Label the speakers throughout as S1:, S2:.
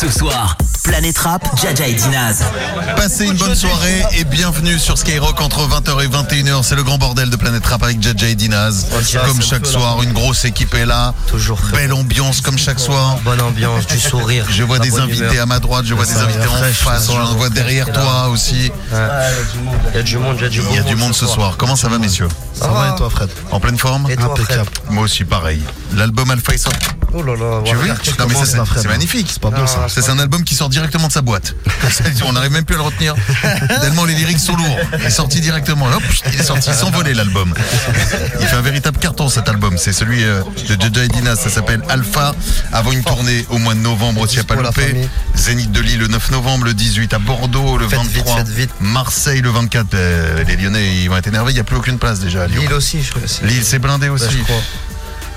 S1: Ce soir, Planète Rap, Jaja et Dinaz.
S2: Passez une bonne soirée et bienvenue sur Skyrock entre 20h et 21h. C'est le grand bordel de Planète Rap avec Jaja et Dinaz. Comme chaque soir, une grosse équipe est là.
S3: Toujours.
S2: Belle ambiance comme chaque soir.
S3: Bonne ambiance, du sourire.
S2: Je vois des invités à ma droite, je vois des invités en face,
S3: ce
S2: je vois derrière toi aussi.
S3: Il y a du monde, il y a du
S2: Il y a du monde ce soir. Comment ça va, messieurs
S3: Ça va et toi,
S4: Fred
S2: En pleine forme
S3: Et toi, Fred
S2: Moi aussi, pareil. L'album Alpha est sorti.
S3: Oh là là,
S2: Tu. Non, mais ça, c'est- magnifique.
S4: C'est pas bon ça.
S2: Ça, c'est un album qui sort directement de sa boîte. On n'arrive même plus à le retenir. Tellement les lyrics sont lourds. Il est sorti directement. Hop, il est sorti sans voler l'album. Il fait un véritable carton cet album. C'est celui euh, de Jaja et Dina. Ça s'appelle Alpha. Avant une tournée au mois de novembre aussi à Palopé. Zénith de Lille le 9 novembre, le 18 à Bordeaux, le
S3: Faites vite,
S2: 23.
S3: faites vite.
S2: Marseille le 24. Euh, les Lyonnais, ils vont être énervés. Il n'y a plus aucune place déjà à Lyon.
S3: Lille aussi, je crois.
S2: Lille, c'est blindé
S3: Ouais,
S2: aussi.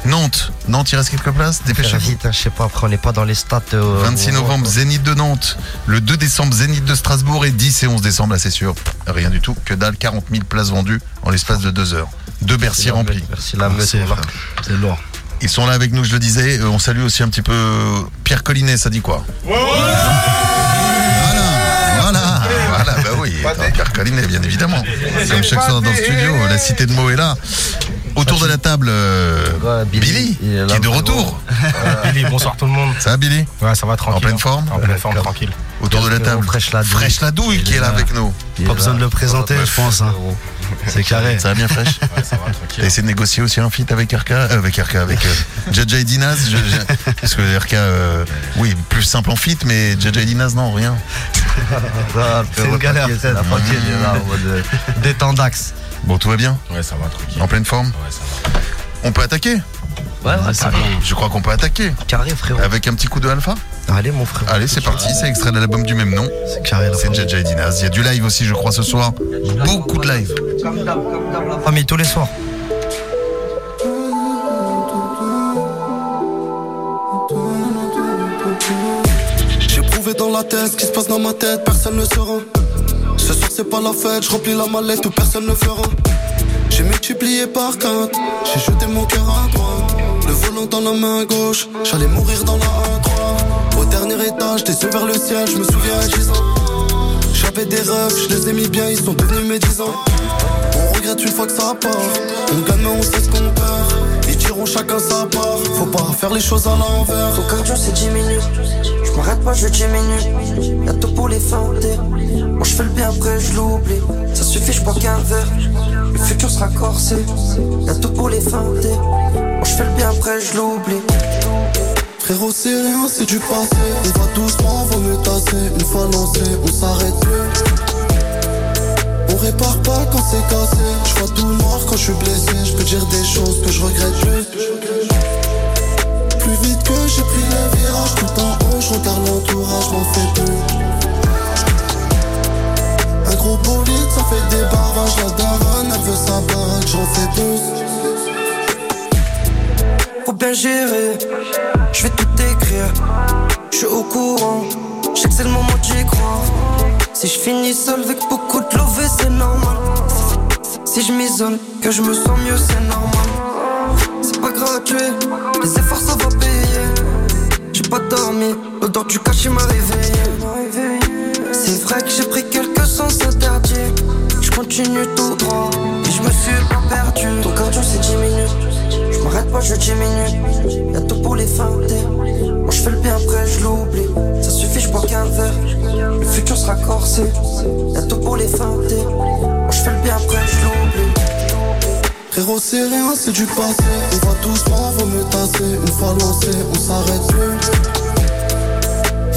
S2: Nantes. Nantes, il reste quelques places. Dépêchez-vous.
S3: vite, hein, je sais pas, après on n'est pas dans les stats. euh,
S2: 26
S3: au-
S2: novembre, Zénith de Nantes. Le 2 décembre, Zénith de Strasbourg. Et 10 et 11 décembre, là, c'est sûr. Rien du tout. Que dalle, 40 000 places vendues en l'espace de deux heures. Deux Bercy remplis.
S3: Merci la
S4: frère. C'est lourd.
S2: Ils sont là avec nous, je le disais. Euh, On salue aussi un petit peu Pierre Collinet, ça dit quoi? Voilà, voilà, voilà, bah oui, attends, Pierre Collinet, bien évidemment. Comme chaque soir dans le studio, la cité de Meaux est là. Autour de la table, euh,
S3: Ouais,
S2: Billy,
S3: Billy, il est là,
S2: qui est de
S3: frérot.
S2: retour.
S5: Billy, bonsoir tout le monde.
S2: Ça va, Billy
S5: Ouais, ça va tranquille.
S2: En pleine forme
S5: En pleine forme, tranquille.
S2: Autour de la
S3: Frérot,
S2: table.
S3: Fraîche la douille.
S2: Fraîche la douille qui est là avec nous.
S3: Il est
S4: Pas
S3: là.
S4: besoin de le présenter, je pense. hein. C'est carré.
S2: Ça va bien fraîche
S5: Ouais, ça va
S2: T'as
S5: tranquille.
S2: essayé de négocier aussi un feat avec RK euh, Avec RK, avec euh, Jaja et Dinaz je- je- Parce que RK, euh, oui, plus simple en feat, mais Jaja et Dinaz, non, rien.
S3: Ah,
S4: C'est une galère.
S3: t'inquiète, La partie, elle est là en mode euh, détendax.
S2: Bon, tout va bien
S5: Ouais, ça va tranquille.
S2: En pleine forme
S5: Ouais, ça va.
S2: On peut attaquer
S3: Ouais, ouais, carré.
S2: Je crois qu'on peut attaquer.
S3: Carré, frérot.
S2: Avec un petit coup de alpha
S3: Allez, mon frère.
S2: Allez, c'est parti, c'est extrait de l'album du même nom.
S4: C'est carré la
S2: C'est. Jaja Dinaz. Il y a du live aussi, je crois, ce soir. Beaucoup de live.
S3: Famille, tous les soirs.
S6: J'ai prouvé dans la tête ce qui se passe dans ma tête, personne ne saura. Ce soir c'est pas la fête, je remplis la mallette où personne ne fera. J'ai multiplié par quatre, j'ai jeté mon cœur à droite. Le volant dans la main gauche, j'allais mourir dans la A3. Au dernier étage, t'es vers le ciel, je me souviens à 10 ans. J'avais des rêves, je les ai mis bien, ils sont devenus mes 10 ans. On regrette une fois que ça part. On gagne, mais on sait ce qu'on perd. Chacun sa part. Faut pas faire les choses à l'envers.
S7: Ton cardio c'est 10 minutes. Je m'arrête pas, je diminue. Y'a tout pour les feinter. Moi je fais le bien après, je l'oublie. Ça suffit, je bois qu'un verre. Le futur sera corsé. Y'a tout pour les feinter. Moi je fais le bien après, je l'oublie.
S6: Frérot, c'est rien, c'est du passé. On va doucement, vaut mieux tasser. Une fois lancé, on s'arrête plus. On répare pas quand c'est cassé. Je vois tout noir quand je suis blessé. Je peux dire des choses que je regrette plus. Plus vite que j'ai pris le virage, tout en haut, je regarde l'entourage, m'en fais plus. Un gros bolide, ça fait des barrages. La daronne, elle veut sa baraque, j'en fais plus.
S7: Faut bien gérer. Je vais tout écrire. Je suis au courant. Je sais que c'est le moment d'y croire. Si je finis seul avec beaucoup de love, c'est normal. Si je m'isole, que je me sens mieux, c'est normal. C'est pas gratuit, les efforts ça va payer. J'ai pas dormi, l'odeur du cachet m'a réveillé. C'est vrai que j'ai pris quelques sens interdits. Je continue tout droit et je me suis pas perdu. Ton cardio c'est 10 minutes. Je m'arrête pas, je diminue. Y'a tout pour les feinter. Moi je fais le bien après, je l'oublie. Ça suffit, je bois qu'un verre. Le futur sera corsé. Y'a tout pour les feinter. Moi je fais le bien après, je l'oublie.
S6: Frérot, c'est rien, c'est du passé. On va doucement, vaut mieux tasser. Une fois lancé, on s'arrête plus.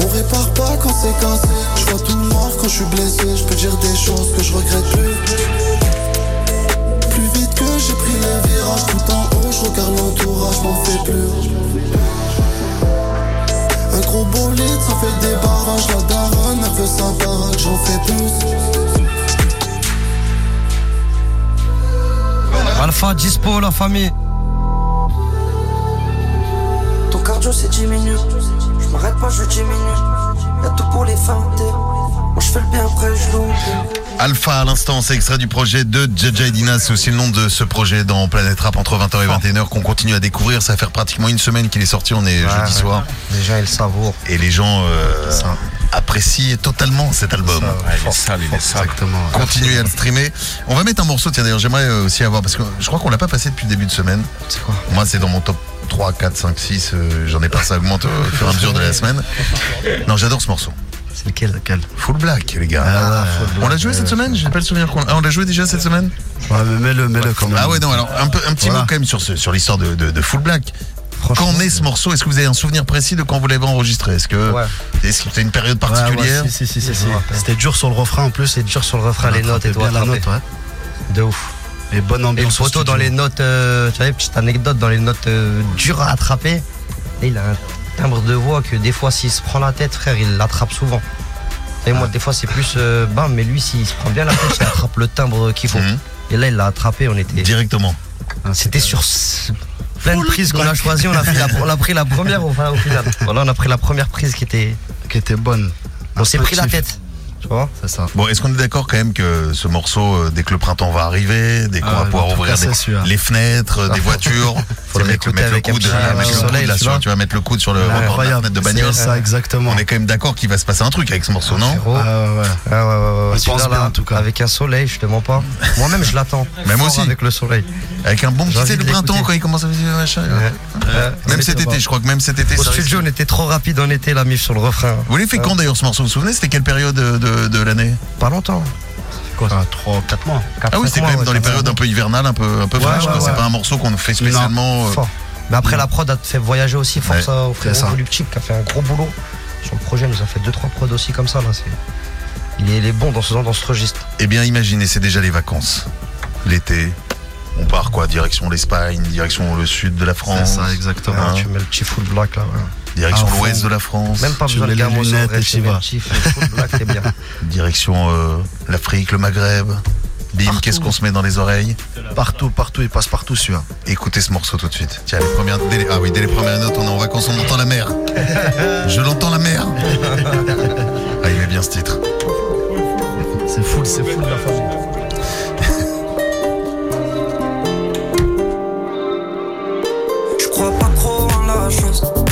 S6: On répare pas quand c'est cassé. Je vois tout noir quand je suis blessé. Je peux dire des choses que je regrette plus. Plus vite que j'ai pris les virages, tout en haut, je regarde l'entourage, m'en fais plus. Un gros bolide, ça fait des barrages. La daronne, elle veut sa baraque, j'en fais plus.
S3: Alpha, dispo, la famille.
S7: Ton cardio c'est 10 minutes. Je m'arrête pas, je diminue. Y'a tout pour les feinter. Je le bien je.
S2: Alpha à l'instant, c'est extrait du projet de Jaja Edina, c'est aussi le nom de ce projet dans Planète Rap entre 20h et 21h qu'on continue à découvrir. Ça va faire pratiquement une semaine qu'il est sorti, on est jeudi soir.
S3: Gens, ils savourent.
S2: Et les gens euh, apprécient totalement cet album.
S5: il est sale, il est sale.
S4: Exactement.
S2: Continuez à le streamer. On va mettre un morceau, tiens d'ailleurs, j'aimerais euh, aussi avoir, parce que je crois qu'on l'a pas passé depuis le début de semaine.
S3: C'est quoi?
S2: Moi, c'est dans mon top 3, 4, 5, 6. euh, J'en ai pas, ça augmente au fur et à mesure de la semaine. Non, j'adore ce morceau.
S3: C'est lequel
S4: Lequel
S2: Full Black, les gars.
S4: Ah ouais.
S2: on l'a joué cette semaine J'ai pas le souvenir qu'on ah, on l'a joué déjà cette semaine
S4: Ouais, mais mets-le, mets-le quand même.
S2: Ah ouais, non, alors un, peu, un petit
S4: Voilà.
S2: mot quand même sur, ce, sur l'histoire de, de, de Full Black. Quand naît ce morceau Est-ce que vous avez un souvenir précis de quand vous l'avez enregistré? Est-ce que
S3: Ouais.
S2: c'était une période
S4: Ouais, ouais,
S2: particulière?
S4: si, si, si. C'était dur sur le refrain en plus.
S3: C'est dur sur le refrain, les notes et tout.
S4: la note, ouais.
S3: De ouf.
S4: Et bonne
S3: Et le
S4: ambiance. au
S3: photo dans les notes, euh, tu vois, petite anecdote, dans les notes euh, dures à attraper. Et il a un timbre de voix que des fois, s'il se prend la tête, frère, il l'attrape souvent. Et moi, des fois, c'est plus euh, bam, mais lui, s'il se prend bien la tête, il attrape le timbre qu'il faut.
S2: Mhm.
S3: Et là, il l'a attrapé, on était.
S2: Directement.
S4: Ah,
S3: C'était sur plein de prises qu'on a choisi, on a, pris la, on a pris la première au, au final. Voilà, on a pris la première prise qui était.
S4: qui était bonne.
S3: On s'est pris la tête. Tu vois
S4: C'est ça.
S2: Bon, est-ce qu'on est d'accord quand même que ce morceau, euh, dès que le printemps va arriver, dès qu'on
S4: Ah,
S2: va pouvoir ouvrir
S4: casser,
S2: des-
S4: celui-là.
S2: les fenêtres, euh, des voitures,
S3: Faut le
S2: mettre, le coude, euh,
S3: tu
S2: vas mettre le coude sur le fenêtre de bagnole.
S4: ça, exactement.
S2: On est quand même d'accord qu'il va se passer un truc avec ce morceau, non?
S4: Ah, ouais.
S3: Ah ouais, ouais, ouais,
S4: pense bien, en tout cas.
S3: Avec un soleil, je te mens pas. Moi-même, je l'attends. Fort
S2: aussi.
S3: Avec le soleil.
S2: Avec un bon petit, le printemps quand il commence à faire. Même cet été, je crois que même cet été,
S3: Au studio, on était trop rapide en été, la mif sur le refrain.
S2: Vous l'avez fait quand d'ailleurs ce morceau Vous vous souvenez C'était quelle période de, de, de l'année
S3: Pas longtemps.
S4: Ah, 3 4 mois.
S2: Ah oui, c'était quand même dans les périodes un peu hivernales, un peu, un peu
S3: Ouais,
S2: fraîches.
S3: ouais,
S2: quoi. C'est pas un morceau qu'on fait spécialement. euh.
S3: Mais après, la prod a fait voyager aussi. Force
S2: Ouais,
S3: à- au
S4: c'est ça.
S3: frérot Voluptic qui a fait un gros boulot. Sur le projet, il nous a fait 2-3 prods aussi comme ça. Là. C'est- Il, est, il est bon dans ce, dans ce registre.
S2: Eh bien, imaginez, c'est déjà les vacances. L'été. On part quoi Direction l'Espagne, direction le sud de la
S4: C'est
S2: France,
S4: ça, exactement.
S2: Hein.
S3: Tu mets le petit full black là. ouais.
S2: direction
S4: fond.
S2: l'ouest de la France,
S3: Même pas
S4: Tu
S3: besoin de tu
S4: vas.
S3: bien.
S2: direction euh, l'Afrique, le Maghreb. Bim, qu'est-ce qu'on se met dans les oreilles
S4: Partout, partout, il passe partout celui-là.
S2: Écoutez ce morceau tout de suite. Tiens, les premières, dès les- ah oui, dès les premières notes, on est en vacances, on entend la mer. Je l'entends la mer. Ah, il met bien ce titre.
S4: C'est full, c'est full la famille.
S7: Trop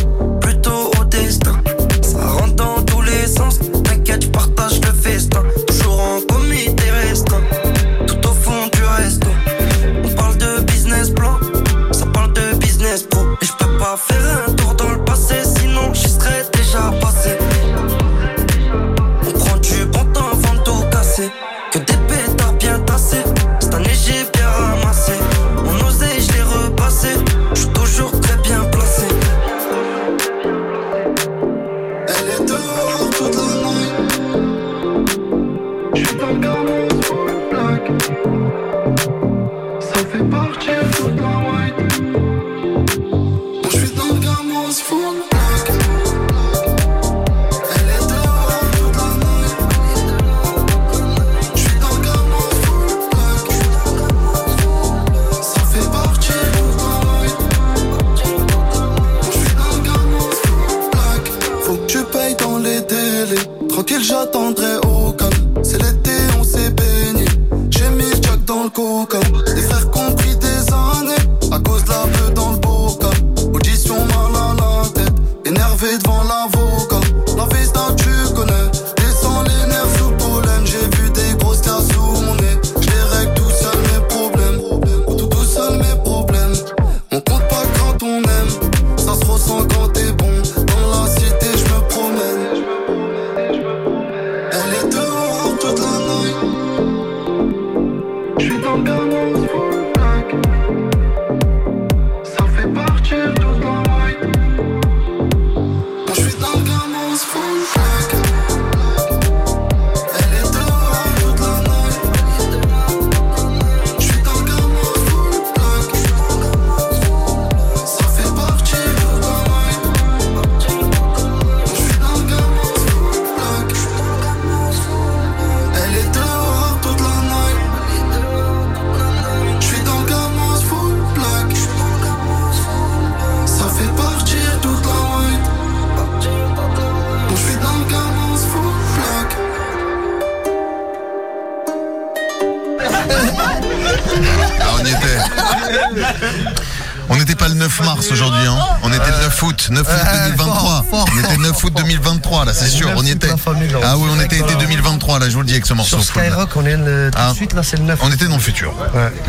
S2: 2023, là, je vous le dis avec ce morceau.
S3: Sur Skyrock, on est le, tout
S2: Ah.
S3: de suite, là, c'est le 9.
S2: On était dans le futur.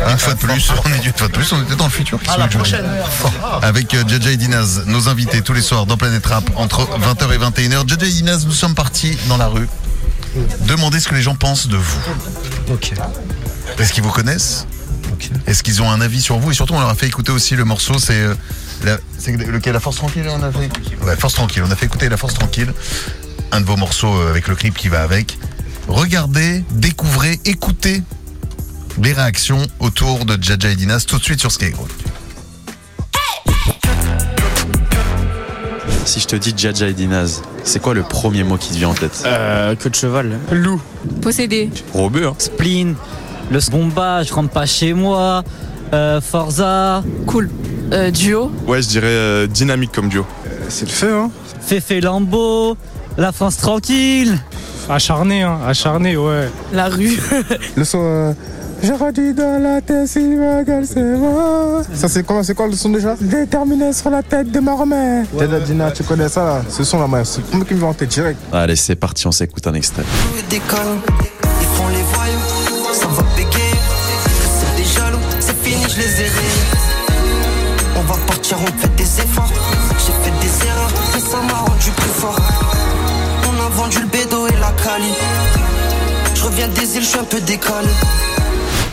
S2: Une fois de plus, on est une fois de plus, on était dans le futur. Avec euh, et Dinaz, nos invités tous les soirs dans Planète Rap entre 20h et 21h. Jaja et Dinaz, nous sommes partis dans la rue. Demander ce que les gens pensent de vous.
S3: Ok.
S2: Est-ce qu'ils vous connaissent. Est-ce qu'ils ont un avis sur vous Et surtout, on leur a fait écouter aussi le morceau, c'est euh, la- c'est lequel? La Force Tranquille on a fait? Ouais, Force Tranquille. On a fait écouter La Force Tranquille, un de vos morceaux euh, avec le clip qui va avec. Regardez, découvrez, écoutez les réactions autour de Jaja et Dinas tout de suite sur Skyrock.
S8: Si je te dis Jaja et Dinaz, c'est quoi le premier mot qui te vient en tête?
S5: Euh, queue de cheval. Loup.
S9: Possédé.
S8: Robeux, hein
S10: Spleen, le bomba, je rentre pas chez moi, euh, Forza,
S9: Cool. Euh, duo.
S11: Ouais, je dirais euh, dynamique comme duo.
S5: C'est le feu, hein.
S10: Fefe Lambeau, la France tranquille.
S5: Acharné, hein. Acharné, ouais.
S9: La rue.
S5: Le son. Euh... J'ai redit dans la tête, si ma gueule, c'est moi. Ça, c'est quoi, c'est quoi le son déjà? Déterminé sur la tête de ma remère. Dada Dina, tu connais ça là? Ce son là, moi, c'est le premier qui me vient en tête direct.
S8: Allez, c'est parti, on s'écoute un extrait.
S7: Décolle, îles, je suis un peu décalé.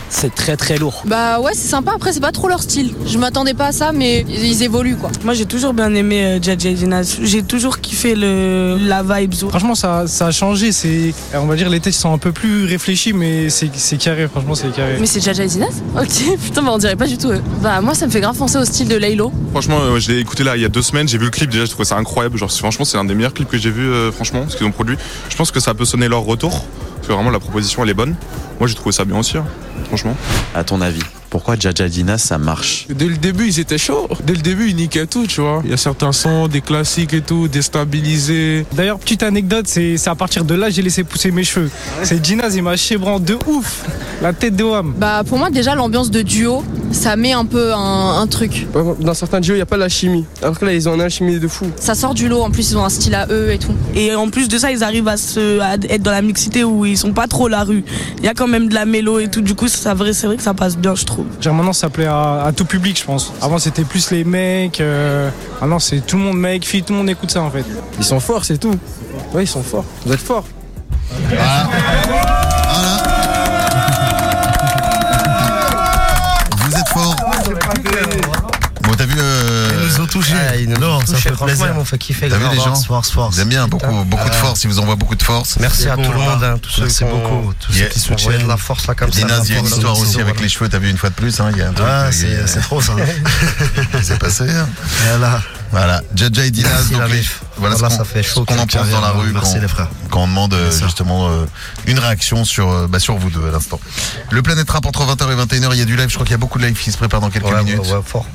S10: C'est très très lourd.
S9: Bah ouais, c'est sympa. Après, c'est pas trop leur style. Je m'attendais pas à ça, mais ils évoluent quoi.
S12: Moi j'ai toujours bien aimé euh, et Dinaz. J'ai toujours kiffé le, la vibe.
S5: Franchement, ça, ça a changé. C'est, on va dire, les textes sont un peu plus réfléchis, mais c'est, c'est carré. Franchement, c'est carré.
S9: Mais c'est Jaja et Dinaz Ok, putain, bah on dirait pas du tout eux. Bah moi, ça me fait grave penser au style de Laylo.
S11: Franchement, euh, je l'ai écouté là il y a deux semaines, j'ai vu le clip déjà, je trouvais ça incroyable. Genre, franchement, c'est l'un des meilleurs clips que j'ai vu, euh, franchement, ce qu'ils ont produit. Je pense que ça peut sonner leur retour, parce que vraiment la proposition elle est bonne. Moi j'ai trouvé ça bien aussi, hein, franchement.
S8: À ton avis, pourquoi Dinaz ça marche
S13: Dès le début, ils étaient chauds. Dès le début, ils niquaient tout, tu vois. Il y a certains sons, des classiques et tout, déstabilisés.
S5: D'ailleurs, petite anecdote, c'est, c'est à partir de là j'ai laissé pousser mes cheveux. C'est Ginaz, il m'a chébran de ouf. La tête de Wham.
S9: Bah pour moi, déjà, l'ambiance de duo, ça met un peu un, un truc.
S14: Dans certains duos, il n'y a pas la chimie. Alors que là, ils ont une alchimie de fou.
S9: Ça sort du lot. En plus, ils ont un style à eux et tout.
S12: Et en plus de ça, ils arrivent à, se, à être dans la mixité où ils sont pas trop la rue. Il y a quand même de la mélo et tout. Du coup, ça, vrai- c'est vrai que ça passe bien, je trouve.
S5: Genre maintenant, ça plaît à, à tout public, je pense. Avant, c'était plus les mecs. euh, Maintenant, c'est tout le monde, mec, fille, tout le monde écoute ça en fait.
S14: Ils sont forts, c'est tout. Ouais, ils sont forts. Vous êtes forts.
S2: Vous
S3: Ah, ils nous
S4: non,
S3: ont
S4: ça fait
S3: franchement,
S4: plaisir.
S3: ils m'ont fait kiffer.
S2: T'as vu les gens
S4: Force, force.
S2: Ils aiment bien, beaucoup, beaucoup de force, ils vous envoient beaucoup de force.
S3: Merci à
S4: C'est
S3: tout le monde, hein, tous ceux
S4: Merci
S3: qui ont-
S4: beaucoup, tous ceux qui soutiennent.
S3: de la force là comme ça.
S2: Dinaz, il y a une histoire aussi
S3: c'est
S2: avec les cheveux, t'as vu une fois de plus, hein, il y a un truc
S4: Ah,
S2: euh,
S4: c'est c'est trop ça.
S2: qui s'est passé. hein.
S4: Voilà.
S2: Voilà, Jaja et Dinaz, donc les- voilà,
S3: Voilà,
S2: ce qu'on
S3: ça fait chaud
S2: qu'on en pense dans la rue
S4: Merci
S2: quand,
S4: les frères.
S2: quand on demande euh, justement euh, une réaction sur, euh, bah, sur vous deux à l'instant. Le Planète Rap entre 20h et 21h, il y a du live, je crois qu'il y a beaucoup de live qui se prépare dans quelques
S3: Ouais,
S2: minutes.
S3: ouais, fort.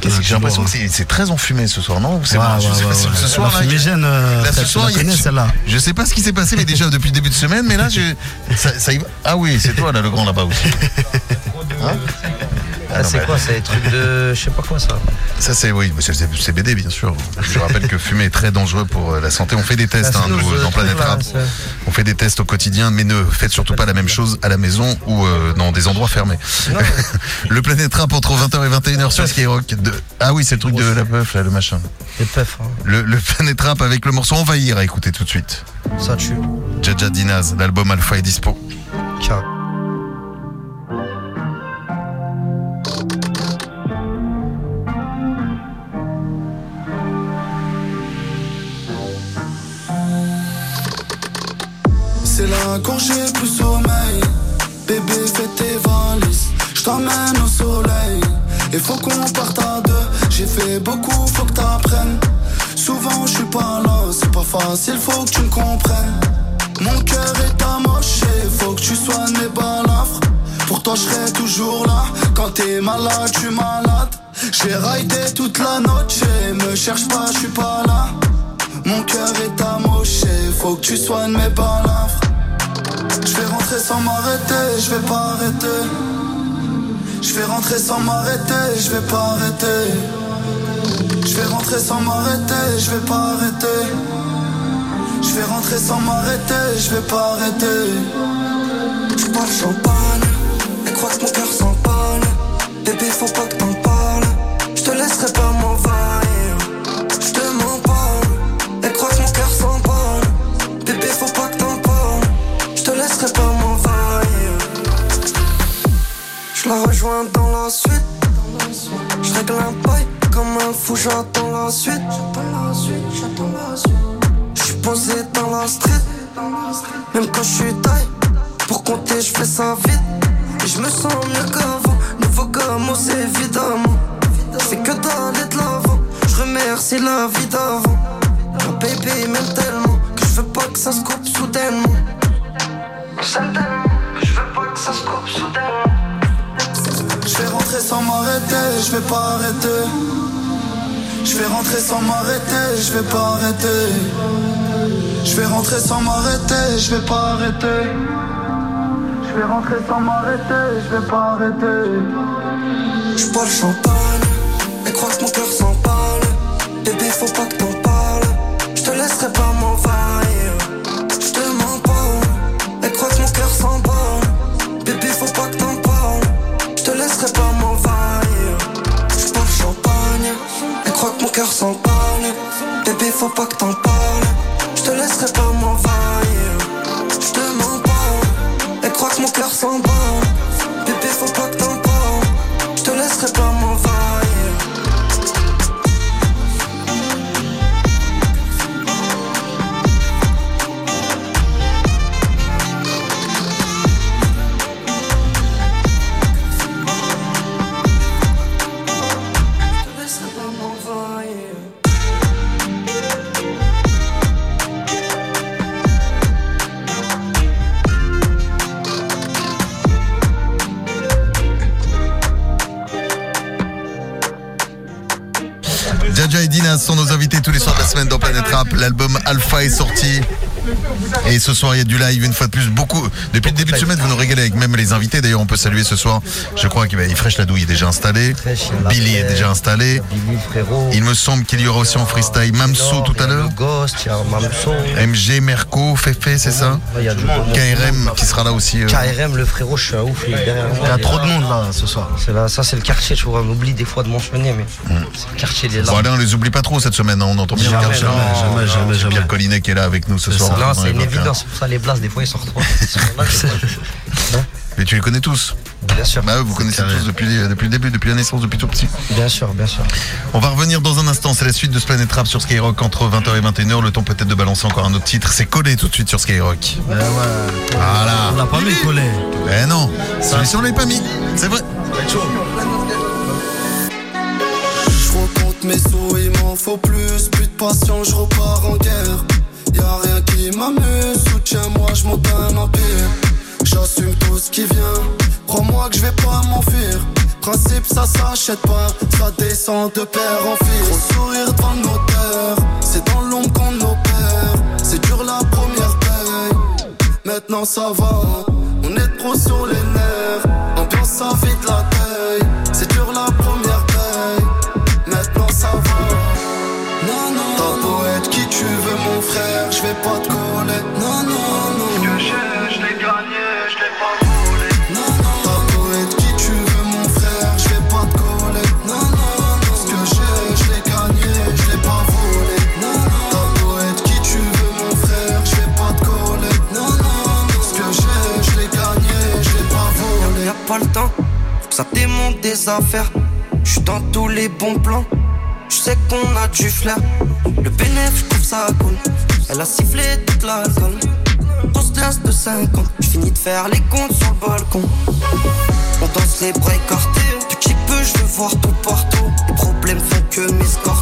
S2: Qu'est-ce que
S4: Ouais,
S2: J'ai l'impression que
S4: lourd,
S2: c'est- très enfumé ce soir, non? C'est je ce-
S4: ouais.
S2: Ce soir,
S4: La
S2: là,
S4: euh,
S2: là, ce soir,
S4: la
S2: il y a-
S4: connais, celle-là.
S2: Je sais pas ce qui s'est passé, mais déjà depuis le début de semaine, mais là, je, ça, ça y va. Ah oui, c'est toi là, le grand là-bas aussi. Hein?
S3: Ah, c'est quoi C'est des trucs de. Je sais pas quoi ça.
S2: Ça c'est oui, c'est BD bien sûr. Je rappelle que fumer est très dangereux pour euh, la santé. On fait des tests
S3: Ah,
S2: hein, nous, dans Planète Rap. On fait des tests au quotidien, mais ne faites surtout pas la même chose à la maison ou euh, dans des endroits fermés. le Planète Rap entre 20h et 21h sur Skyrock. De... Ah oui, c'est le truc de la meuf là, le machin.
S3: Les puffs, hein.
S2: Le, le Planète Rap avec le morceau Envahir à écouter tout de suite.
S3: ça tue.
S2: Jaja Dinaz, l'album Alpha est dispo.
S3: Ciao.
S6: Quand j'ai plus sommeil. Bébé, fais tes valises. Je t'emmène au soleil. Et faut qu'on parte à deux. J'ai fait beaucoup, faut que t'apprennes. Souvent, je suis pas là. C'est pas facile, faut que tu me comprennes. Mon cœur est amoché. Faut que tu soignes mes balafres. Pour toi, je serai toujours là. Quand t'es malade, suis malade. J'ai raidé toute la noche. Me cherche pas, je suis pas là. Mon cœur est amoché, faut que tu soignes mes balafres. Je vais rentrer sans m'arrêter, je vais pas arrêter. Je vais rentrer sans m'arrêter, je vais pas arrêter. Je vais rentrer sans m'arrêter, je vais pas arrêter. Je vais rentrer sans m'arrêter, je vais pas arrêter.
S7: Comme un fou, j'attends la suite. Je suis posé dans la street. Même quand je suis taille, pour compter, je fais ça vite. Et je me sens mieux qu'avant. Nouveau c'est évidemment. C'est que d'aller de l'avant. Je remercie la vie d'avant. Mon bébé m'aime tellement que je veux pas que ça se coupe soudainement. J'aime tellement que je veux pas que ça se coupe soudainement.
S6: Je vais rentrer sans m'arrêter, je vais pas arrêter. Je vais rentrer sans m'arrêter, je vais pas arrêter. Je vais rentrer sans m'arrêter, je vais pas arrêter. Je vais rentrer sans m'arrêter, je vais pas arrêter.
S7: Je bois le champagne, elle croit que mon cœur s'emballe. Bébé, faut pas que t'en parles. Je te laisserai pas m'envahir. Je te mens pas, elle croit que mon cœur s'emballe. Cœur s'emballe. Bébé, faut pas que t'en parles. Je te laisserai pas m'envahir. Je te mens pas, elle croit que mon cœur s'emballe.
S2: Alpha est sorti. Et ce soir, il y a du live une fois de plus. Beaucoup. Depuis le début de semaine, vous nous régalez avec même les invités. D'ailleurs, on peut saluer ce soir. Je crois qu'Ifresh Ladouille est déjà installé. Billy est déjà installé. Il me semble qu'il y aura aussi en freestyle Mamso tout à l'heure.
S3: Y a.
S2: MG, Merco, Fefe, c'est ça
S3: Il y a du monde.
S2: KRM qui sera là aussi. euh.
S3: KRM, le frérot, je suis un ouf. Il,
S4: y a trop de monde là ce soir.
S3: Là, ça c'est le quartier, tu vois, on oublie des fois de mentionner, mais c'est le quartier des
S2: Bon,
S3: larmes.
S2: allez, on les oublie pas trop cette semaine, hein. on entend bien
S3: Jamais,
S2: le quartier.
S3: jamais, jamais, jamais,
S2: C'est
S3: jamais.
S2: Pierre Collinet qui est là avec nous ce soir.
S3: C'est une
S2: hein.
S3: évidence, c'est pour ça les blasts, des fois ils sont fois.
S2: Mais tu les connais tous
S3: Bien sûr.
S2: Bah, vous connaissez tous depuis, depuis le début, depuis la naissance, depuis tout petit.
S3: Bien sûr, bien sûr.
S2: On va revenir dans un instant, c'est la suite de ce Planet Rap sur Skyrock entre 20h et 21h. Le temps peut-être de balancer encore un autre titre. C'est collé tout de suite sur Skyrock. Voilà.
S4: On l'a pas mis collé.
S2: Eh non, celui-ci on l'a pas mis, c'est vrai.
S6: Je recompte mes sous, il m'en faut plus. Plus de passion, je repars en guerre. Y'a rien qui m'amuse, soutiens-moi, je monte un empire. J'assume tout ce qui vient. Crois-moi que je vais pas m'enfuir. Principe, ça s'achète pas, ça descend de père en fils. Gros sourire devant le notaire, c'est dans l'ombre qu'on opère. C'est dur la première paye, maintenant ça va. On est trop sur les nerfs, ambiance ça vide la taille. Ça
S7: démonte des affaires. J'suis dans tous les bons plans. J'sais qu'on a du flair. Le bénéfice, j'trouve ça cool. Elle a sifflé toute l'alcool. Grosse classe de 50. J'finis de faire les comptes sur le balcon. On danse les bras écartés. Petit peu, je veux voir tout partout. Les problèmes font que m'escorter. On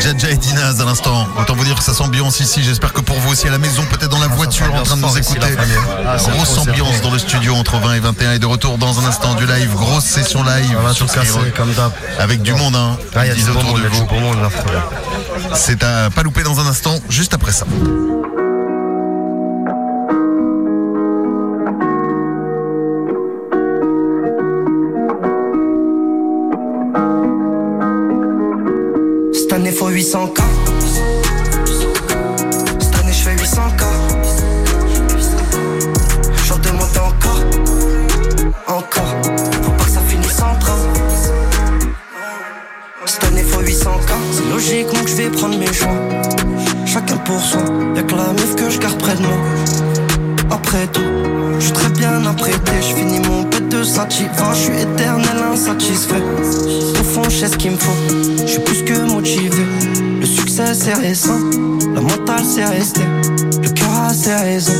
S2: Jaja et Dinaz à l'instant. Autant vous dire que ça s'ambiance ici. J'espère que pour vous aussi à la maison, peut-être dans la voiture en train de nous écouter.
S4: Ah,
S2: Grosse
S4: trop,
S2: ambiance dans le studio entre 20 et 21 et de retour dans un instant du live. Grosse session live sur Skyrock.
S4: comme.
S2: Avec du monde, hein.
S4: Ah, y a du
S2: autour
S4: monde,
S2: de vous. C'est à pas louper dans un instant, juste après ça.
S7: 800K. Cette année je fais 800K. J'en demande encore. Encore. Faut pas que ça finisse en train. Cette année faut 800K. C'est logique, donc je vais prendre mes choix. Chacun pour soi. Y'a que la meuf que je garde près de moi. Après tout, je suis très bien apprêté. Je finis mon pet de sativa. Je suis éternel insatisfait. Au fond, je ce qu'il me faut. Je suis plus que motivé. Le succès c'est récent. La mentale c'est resté. Le cœur a ses raisons.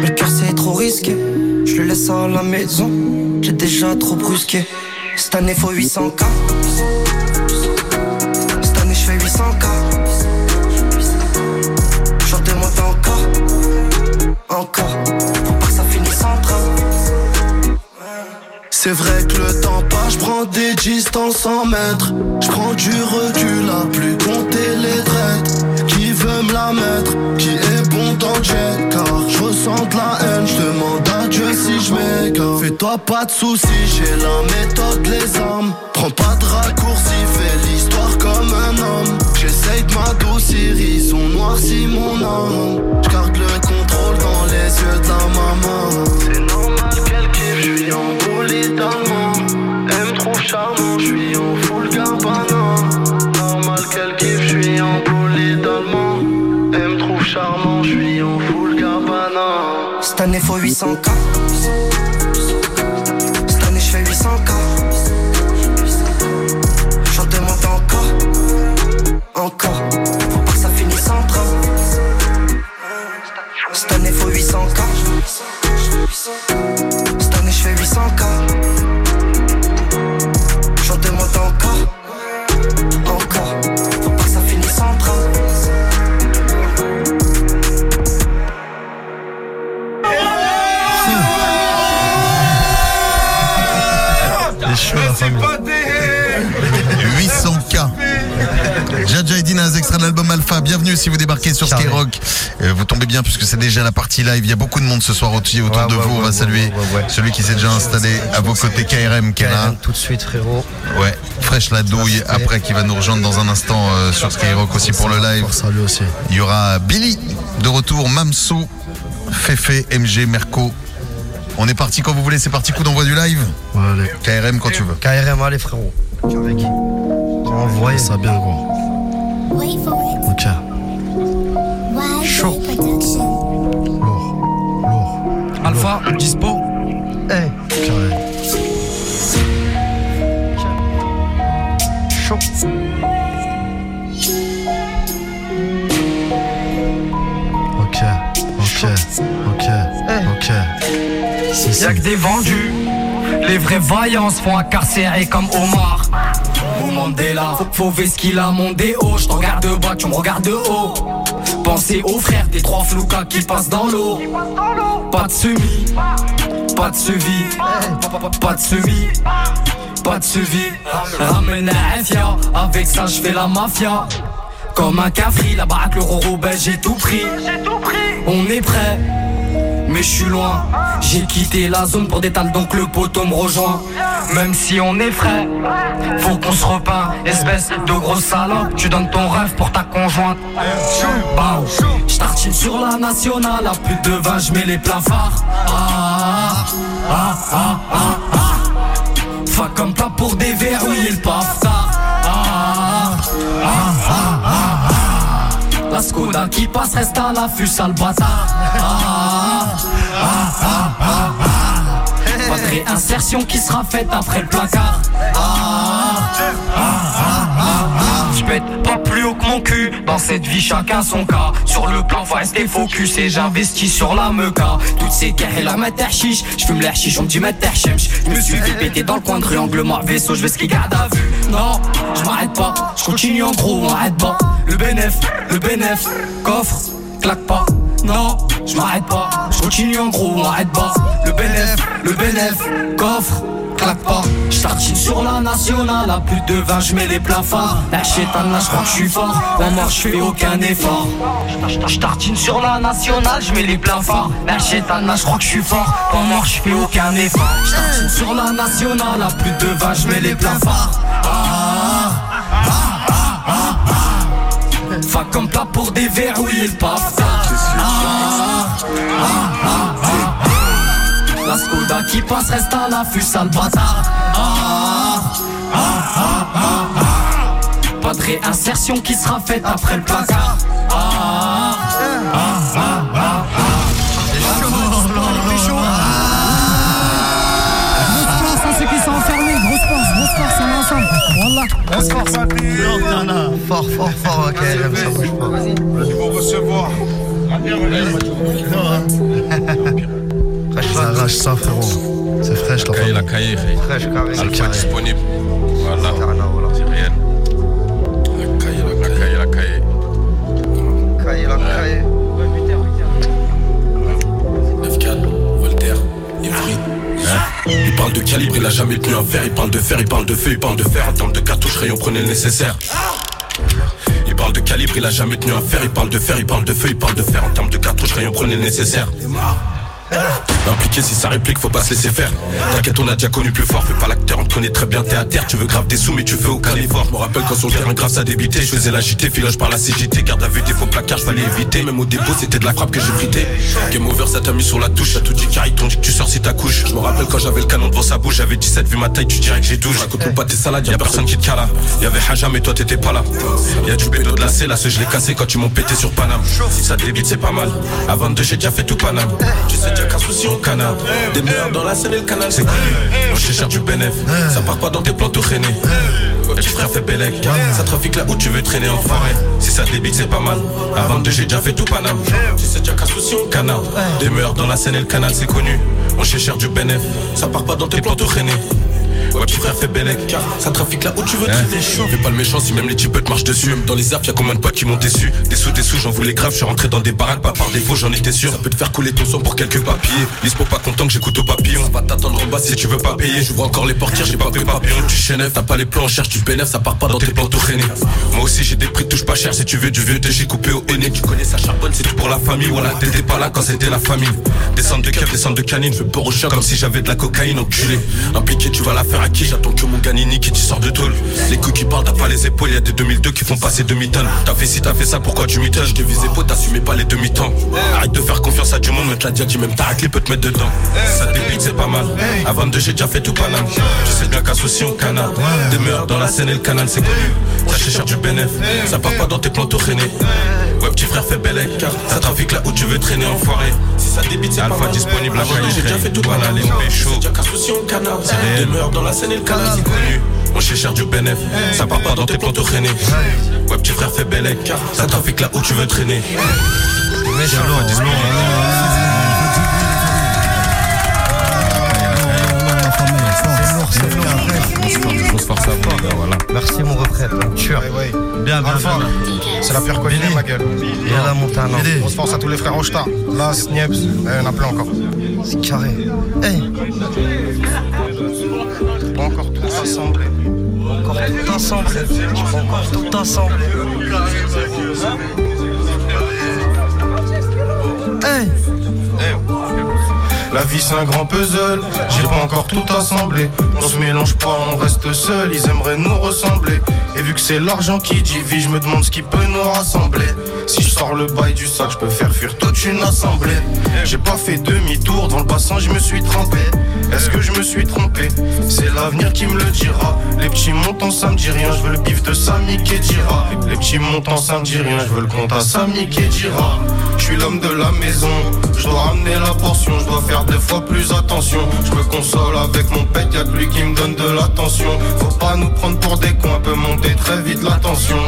S7: Le cœur c'est trop risqué. Je le laisse à la maison. J'ai déjà trop brusqué. Cette année faut 800K.
S6: C'est vrai que le temps passe, je prends des distances en mètres. Je prends du recul à plus compter les traites. Qui veut me la mettre? Qui est bon dans jet? Car je ressens de la haine, je demande à Dieu si je m'égare. Fais-toi pas de soucis, j'ai la méthode, les armes. Prends pas de raccourcis, fais l'histoire comme un homme. J'essaye de m'adoucir, ils ont noirci mon âme. Je garde le contrôle dans les yeux de la maman. C'est normal qu'elle kiffe, je suis en Elle me trouve charmant, je suis en full gabana. Normal qu'elle kiffe, je suis en allemand. Elle me trouve charmant, je suis en full gabana.
S7: Cette année faut 800K. Cette année je fais 800K.
S2: Dinaz, extrait de l'album Alpha. Bienvenue si vous débarquez sur. Skyrock. Euh, vous tombez bien puisque c'est déjà la partie live. Il y a beaucoup de monde ce soir autour
S4: Ouais,
S2: de
S4: ouais,
S2: vous. On va saluer celui qui s'est déjà installé à vos côtés, KRM, qui est là.
S4: KRM, tout de suite, frérot.
S2: Ouais, fraîche la douille. Après, qui va nous rejoindre dans un instant euh, sur Skyrock aussi pour le live.
S4: Salut aussi.
S2: Il y aura Billy de retour, Mamso, Fefe, MG, Merco. On est parti quand vous voulez, c'est parti, coup d'envoi du live.
S4: Ouais, allez.
S2: KRM quand tu veux.
S4: KRM, allez, frérot. Envoyez ça bien, gros. Ok. Chaud.
S15: Alpha, dispo.
S4: Eh, carré. Chaud. Ok, ok, ok, ok.
S15: Y'a que des vendus. Les vrais vaillants se font incarcérer comme Omar. Mandela, faut, faut ver ce qu'il a mon déo. Je regarde de bas, tu me regardes de haut. Pensez aux frères des trois floukas qui passent dans l'eau. Pas de semis, pas de suivi, pas de suivi, pas de suivi. Ramène un FIA, avec ça je fais la mafia. Comme un cafri, là-bas avec le roro belge, j'ai tout pris. On est prêt, mais je suis loin. J'ai quitté la zone pour détaler, donc le poteau me rejoint. Même si on est frais, faut qu'on se repeint. Espèce de grosse salope, tu donnes ton rêve pour ta conjointe. Bah, J'tartine sur la nationale, à plus de 20, je les plafards. Ah, ah, ah, ah, ah. Comme pas pour déverrouiller le paftard. Ah, ah, ah, ah, ah. La Skoda qui passe reste à l'affût, sale bâtard. Ah, de réinsertion qui sera faite après le placard. Ah. J'pète pas plus haut que mon cul, Dans cette vie, chacun son cas. Sur le plan, faut rester focus et j'investis sur la meuca. Toutes ces guerres et la chiche. J'fume l'air chiche, on me dit chemch. Je me suis fait péter dans le coin de rue, angle mort, vaisseau, je vais ce qu'il garde à vue. Non, je m'arrête pas, je continue en gros, on arrête pas. Le bénéf, le bénéf, coffre, claque pas. Non, je m'arrête pas, je continue en gros, on arrête pas. Le bénéf, le bénéf, coffre, claque pas. Je sur la nationale, à plus de 20, je mets les plafards. La chétane, je crois que je suis fort. En mort, je fais aucun effort. Je tartine sur la nationale, je mets les plafards. La chétane, je crois que je suis fort. En mort, je fais aucun effort. Je tartine sur la nationale, à plus de 20, je mets les plafards. Ah, ah, ah, ah, ah. Va comme plat pour déverrouiller le paf. La Skoda qui passe reste à l'affût, sale bâtard. Ah, ah, ah. Pas de réinsertion qui sera faite après le placard. Ah, ah, ah, ah, ah, ah.
S16: Grosse force à ceux qui sont enfermés, grosse force, grosse force, on est ensemble. Wallah.
S3: Grosse force à lui. Fort, fort, fort, ok, j'aime ça bouge pas.
S5: Vas-y, recevoir.
S17: Ça arrache ça, frérot. C'est fraîche, la
S4: Cahier, la.
S3: Fraîche, carré.
S4: Alpha disponible. Voilà. C'est réel. La cahier, la cahier, la. Cahier,
S3: la cahier.
S18: 9-4, Voltaire. Il parle de calibre, il a jamais tenu un fer. Il parle de fer, il parle de feu, il parle de fer. En termes de cartouche, rayon, prenez le nécessaire. Calibre, il a jamais tenu un fer. Il parle de fer, il parle de feu, il parle de fer. En termes de cartouche, rayon, prenez nécessaire. Impliqué si ça réplique, faut pas se laisser faire. T'inquiète, on a déjà connu plus fort. Fais pas l'acteur, on te connaît très bien, t'es à terre. Tu veux grave des sous, mais tu fais aucun effort. Je me rappelle quand sur le terrain, grave ça débitait. Je faisais l'agité, filage par la CGT. Garde à vue, des faux placards, je éviter. Même au dépôt, c'était de la frappe que j'ai frité. Game over, ça t'a mis sur la touche. Ça tout dit carré, t'ont dit que tu sors si t'accouches. Je me rappelle quand j'avais le canon devant sa bouche. J'avais 17, vu ma taille, tu dirais que j'ai 12. Raconte pas tes salades, y'a personne qui te cala. Y'avait Haja, mais toi t'étais pas là. Y'a du bédo de la là, ce je l'ai cassé quand tu m'ont pété sur Paname. Si ça débite, c'est pas mal. À 22, j'ai déjà fait tout Paname. Déjà qu'un souci au. Des dans la scène et le canal, c'est connu. On cherche du bénéf, ça part pas dans tes plans tout. Ouais, petit frère fait Bélec, ça trafique là où tu veux traîner en forêt. Si ça débite, c'est pas mal. À 22, j'ai déjà fait tout Paname. Tu sais déjà qu'un souci au canard. Des dans la scène et le canal, c'est connu. On cherche du bénéf, ça part pas dans tes plans tout traîner. Ouais, petit frère fait Bélec, ça trafique là où tu veux traîner. Fais pas le méchant si même les te marchent dessus. Même dans les arbres, y'a combien de potes qui m'ont déçu? Des sous, des sous, j'en voulais grave. Je suis rentré dans des baraques, pas par défaut, j'en étais sûr. Ça peut te faire couler ton sang pour quelques papiers. Lispo pas content que j'écoute au papillon. Ça va t'attendre en bas si tu veux pas payer. Je vois encore les portières, j'ai pas fait papillon. Tu chénef, t'as pas les plans, on cherche du bénéf, ça part pas dans tes plans tout traîner. Moi aussi j'ai des prix, touche pas cher. Si tu veux du vieux, j'ai coupé au nez. Tu connais ça charbonne, c'est tout pour la famille. Voilà, t'étais pas là quand c'était la famille. Descendre de keuf, descendre de canine. Je peur au comme si j'avais de la cocaïne, enculé. Impliqué, tu vas la faire à qui J'attends que mon Ganini qui tu sort de tôle. Les coups qui parlent, t'as pas les épaules, y'a des 2002 qui font passer demi-tonnes. T'as fait si t'as fait ça, pourquoi tu m'étonnes? Je visé pote, t'assumais pas les demi-temps. Arrête de faire confiance à du monde, te l'a dit, même ta raclée peut te mettre dedans. Ça débite, c'est pas mal. À 22, j'ai déjà fait tout Paname. Tu sais bien qu'un souci au canard. Des dans la scène et le canal, c'est connu. T'as cher du bénéf, ça part pas dans tes tout traîner. Ouais, petit frère fait Bélec, ça trafique là où tu veux traîner en forêt. Si ça débite, c'est Alpha disponible à J'ai déjà fait tout
S4: Voilà, les péchos.
S18: C'est déjà qu'un souci au canard.
S4: C'est
S18: meurs dans la scène et le canal, c'est connu.
S4: On cherche du bénéf, ça part pas dans tes plans tout traîner. Ouais, petit frère fait Bélec, ça trafique là où tu veux traîner. Grosse force à vous, les gars, voilà.
S3: Merci mon retraite, tueur.
S17: Bien, bien,
S5: Alpha,
S17: bien.
S5: c'est la pire qualité, ma gueule.
S3: Là, Montana.
S5: Grosse force à tous les frères Rochta. Las, Niebs, il y en a plein encore.
S3: C'est carré. Hey
S5: Pas encore tout rassemblé.
S3: Encore tout ensemble. Tu peux encore tout ensemble. Hey
S5: La vie c'est un grand puzzle, j'ai pas encore tout assemblé. On se mélange pas, on reste seul, ils aimeraient nous ressembler. Et vu que c'est l'argent qui divise, je me demande ce qui peut nous rassembler. Si je sors le bail du sac, je peux faire fuir toute une assemblée. J'ai pas fait demi-tour, dans le bassin je me suis trempé. Est-ce que je me suis trompé? C'est l'avenir qui me le dira. Les petits montants ça me dit rien, je veux le bif de Samy Kedira. Les petits montants ça me dit rien, je veux le compte à Samy Kedira. Je suis l'homme de la maison, je dois ramener la portion, je dois faire deux fois plus attention. Je me console avec mon pet, y'a que lui qui me donne de l'attention. Faut pas nous prendre pour des cons, on peut monter très vite la tension.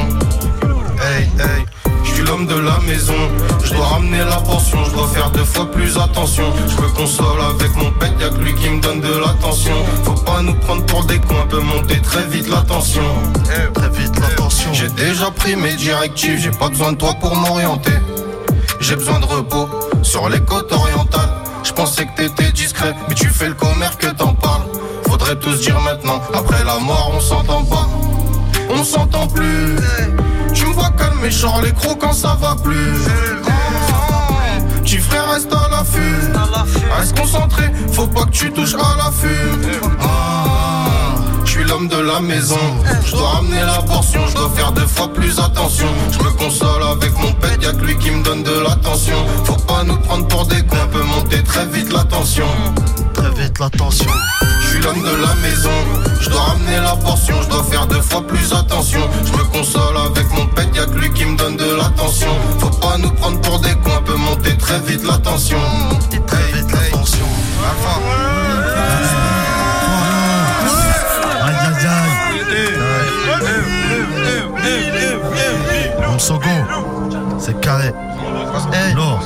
S5: Hey, hey, je suis l'homme de la maison. Je dois ramener la portion, je dois faire deux fois plus attention. Je me console avec mon pet, y'a que lui qui me donne de l'attention. Faut pas nous prendre pour des cons, peut monter très vite la tension. Très vite la tension. J'ai déjà pris mes directives, j'ai pas besoin de toi pour m'orienter. J'ai besoin de repos sur les côtes orientales. Je pensais que t'étais discret, mais tu fais le commère que t'en parles. Faudrait tout se dire maintenant, après la mort on s'entend pas. On s'entend plus. Tu me vois calmer, genre les crocs quand ça va plus. Tu frère reste à l'affût. Reste concentré, faut pas que tu touches à Je suis l'homme de la maison. Je dois ramener la portion, je dois faire deux fois plus attention. Je me console avec mon pet, y'a que lui qui me donne de l'attention. Faut pas nous prendre pour des cons, on peut monter très vite la tension. Très vite la tension. Je suis l'homme de la maison. Je dois ramener la portion, je dois faire deux fois plus attention. Je me console avec mon pet, y'a que lui qui me donne de l'attention. Faut pas nous prendre pour des cons, on peut monter très vite la tension. Très vite la tension.
S4: Mamsogo, c'est carré.
S3: Hey,
S4: Lourd.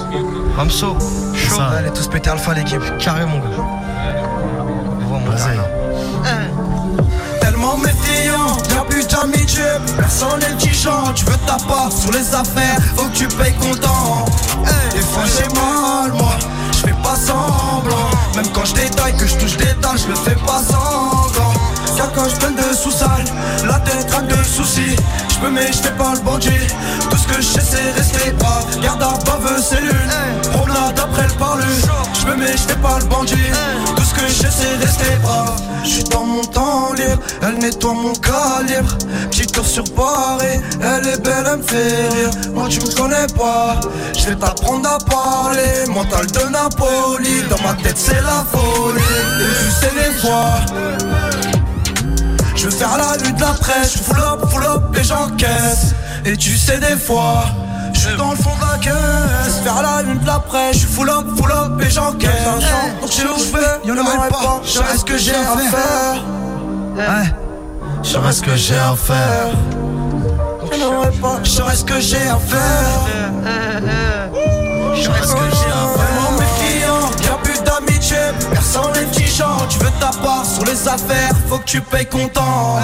S3: Mamso, chaud.
S4: Ça.
S3: Allez tous péter alpha l'équipe. Carré mon gars. Mon
S4: Vas-y.
S6: Tellement méfiant, y'a plus d'amitié Personne n'est tigeant, tu veux ta part sur les affaires Faut que tu payes comptant Des fois j'ai mal moi, je fais pas semblant Même quand je détaille, que je touche des dalles, je le fais pas semblant Car quand je pleine de sous-sales, la tête traque de soucis peux mais je fais pas le bandit Tout ce que je sais c'est rester brave. Garde à bave cellule Promenade après le parlu Je peux mais je fais pas le bandit Tout ce que je sais c'est rester brave. Je suis dans mon temps libre. Elle nettoie mon calibre. Petit tour sur Paris Elle est belle, elle me fait rire. Moi tu me connais pas. Je vais t'apprendre à parler. Mental de Napoli. Dans ma tête c'est la folie. Tu sais les fois je veux faire la lutte de la presse, je full up, full up et j'encaisse. Et tu sais des fois, je suis dans le fond de la caisse. Faire la lutte de la presse, je suis full up, full up et j'encaisse. Donc je sais où je vais, y'en aurait pas, je sais ce que j'ai à faire. Ouais, je sais ce que j'ai à faire. Je sais ce que j'ai à faire. Je sais ce que j'ai à faire Tu veux ta part sur les affaires Faut que tu payes comptant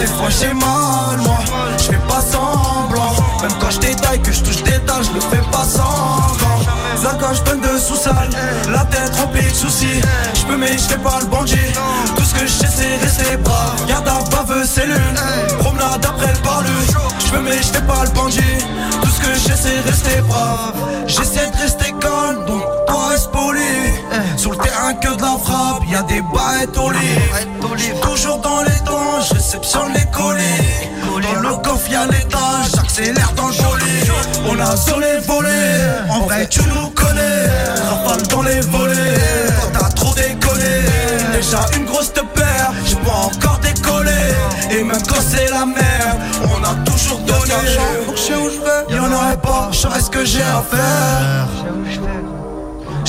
S6: Des fois j'ai mal moi, je fais pas semblant. Même quand je détaille, que je touche des dalles, je fais pas semblant. Là quand je donne de sous-sale, la tête remplie de soucis. Je peux mais je fais pas le bandit. Tout ce que je c'est rester brave Garde à bave cellule, promenade après le parlu Je peux mais je fais pas le bandit. Tout ce que je c'est rester brave. J'essaie de rester calme donc toi Sur le terrain que de la frappe, y a des baettes au lit J'suis toujours dans les temps, je réceptionne les colis. Dans le coffre y'a l'étage, j'accélère dans le joli. On a zoné volé, en vrai tu nous connais. Rafale dans les volets, t'as trop déconné. Déjà une grosse te perd, j'ai pas encore décollé Et même quand c'est la merde, on a toujours donné. je sais où je vais, y'en aurait pas, je ce que j'ai à faire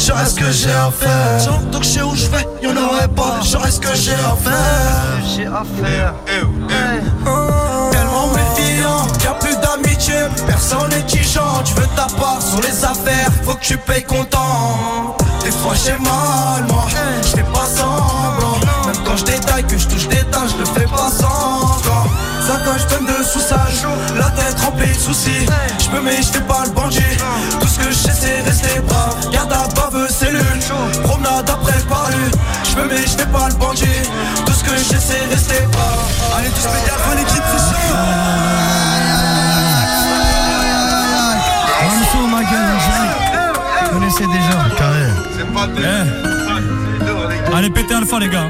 S6: je saurais ce que j'ai à faire. Donc je sais où je vais, y'en aurait pas. Je saurais ce que j'ai à faire. J'ai à faire. Tellement méfiant, y'a plus d'amitié. Personne n'est tigeant, tu veux ta part sur les affaires Faut que tu payes comptant. Des fois j'ai mal moi, je fais pas semblant. Même quand je détaille, que je touche des dalles, je le fais pas semblant Je donne de sous-sage La tête remplie de soucis. Je peux mais je fais pas le bandit. Tout ce que je sais c'est rester brave. Garde à bave cellule Promenade après le parlu Je peux mais je fais pas le bandit. Tout ce que je sais c'est rester brave. Allez tous péter à fin l'équipe c'est chaud
S19: ma gueule, Vous connaissez déjà.
S4: Carré.
S19: Eh. Allez, pétez Alpha, les gars.